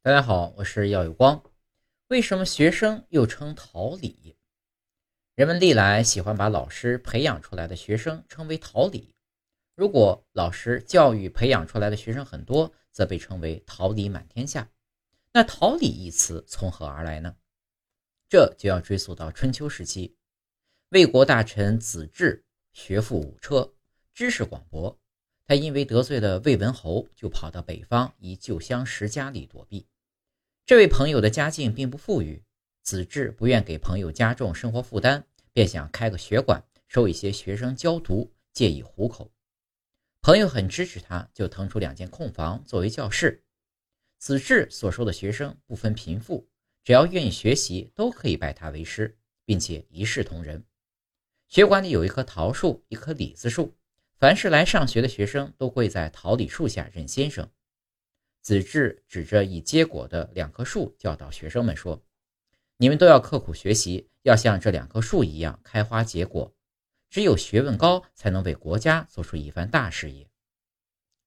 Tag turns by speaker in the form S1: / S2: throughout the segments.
S1: 大家好，我是耀有光。为什么学生又称桃李？人们历来喜欢把老师培养出来的学生称为桃李。如果老师教育培养出来的学生很多，则被称为桃李满天下。那桃李一词从何而来呢？这就要追溯到春秋时期，魏国大臣子至学富五车，知识广博。他因为得罪了魏文侯，就跑到北方一旧相识家里躲避。这位朋友的家境并不富裕，子至不愿给朋友加重生活负担，便想开个学馆，收一些学生教读，借以糊口。朋友很支持他，就腾出两间空房作为教室。子至所收的学生不分贫富，只要愿意学习，都可以拜他为师，并且一视同仁。学馆里有一棵桃树，一棵李子树。凡是来上学的学生都跪在桃李树下认先生。子至指着已结果的两棵树，教导学生们说：“你们都要刻苦学习，要像这两棵树一样开花结果。只有学问高，才能为国家做出一番大事业。”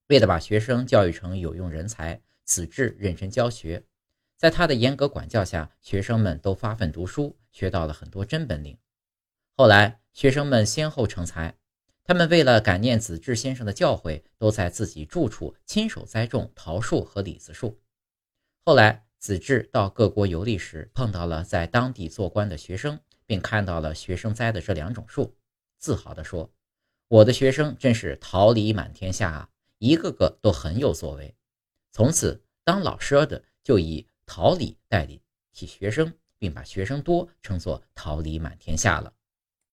S1: 为了把学生教育成有用人才，子至认真教学。在他的严格管教下，学生们都发奋读书，学到了很多真本领。后来，学生们先后成才。他们为了感念子至先生的教诲，都在自己住处亲手栽种桃树和李子树。后来，子至到各国游历时，碰到了在当地做官的学生，并看到了学生栽的这两种树，自豪地说：“我的学生真是桃李满天下啊，一个个都很有作为。”从此，当老师的就以桃李代替学生，并把学生多称作桃李满天下了。